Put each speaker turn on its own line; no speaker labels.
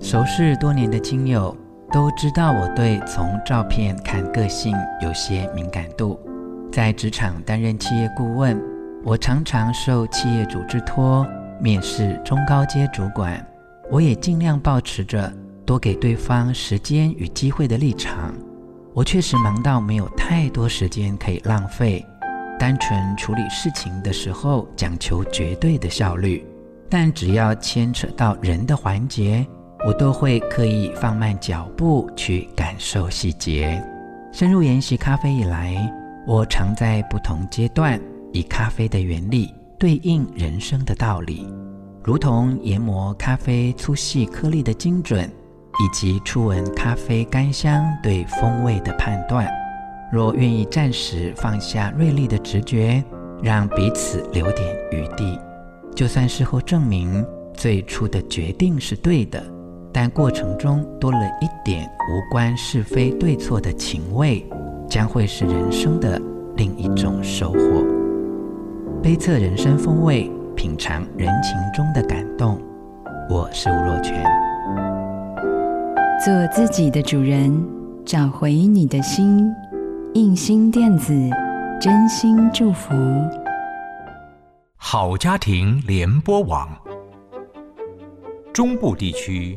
熟识多年的亲友都知道，我对从照片看个性有些敏感度。在职场担任企业顾问，我常常受企业主之托面试中高阶主管。我也尽量保持着多给对方时间与机会的立场。我确实忙到没有太多时间可以浪费，单纯处理事情的时候讲求绝对的效率，但只要牵扯到人的环节。我都会刻意放慢脚步去感受细节。深入研习咖啡以来，我常在不同阶段以咖啡的原理对应人生的道理，如同研磨咖啡粗细颗粒的精准，以及初闻咖啡干香对风味的判断。若愿意暂时放下锐利的直觉，让彼此留点余地，就算事后证明最初的决定是对的。但过程中多了一点无关是非对错的情味，将会是人生的另一种收获。杯测人生风味，品尝人情中的感动。我是吴若泉。
做自己的主人，找回你的心。印心电子，真心祝福。
好家庭联播网，中部地区。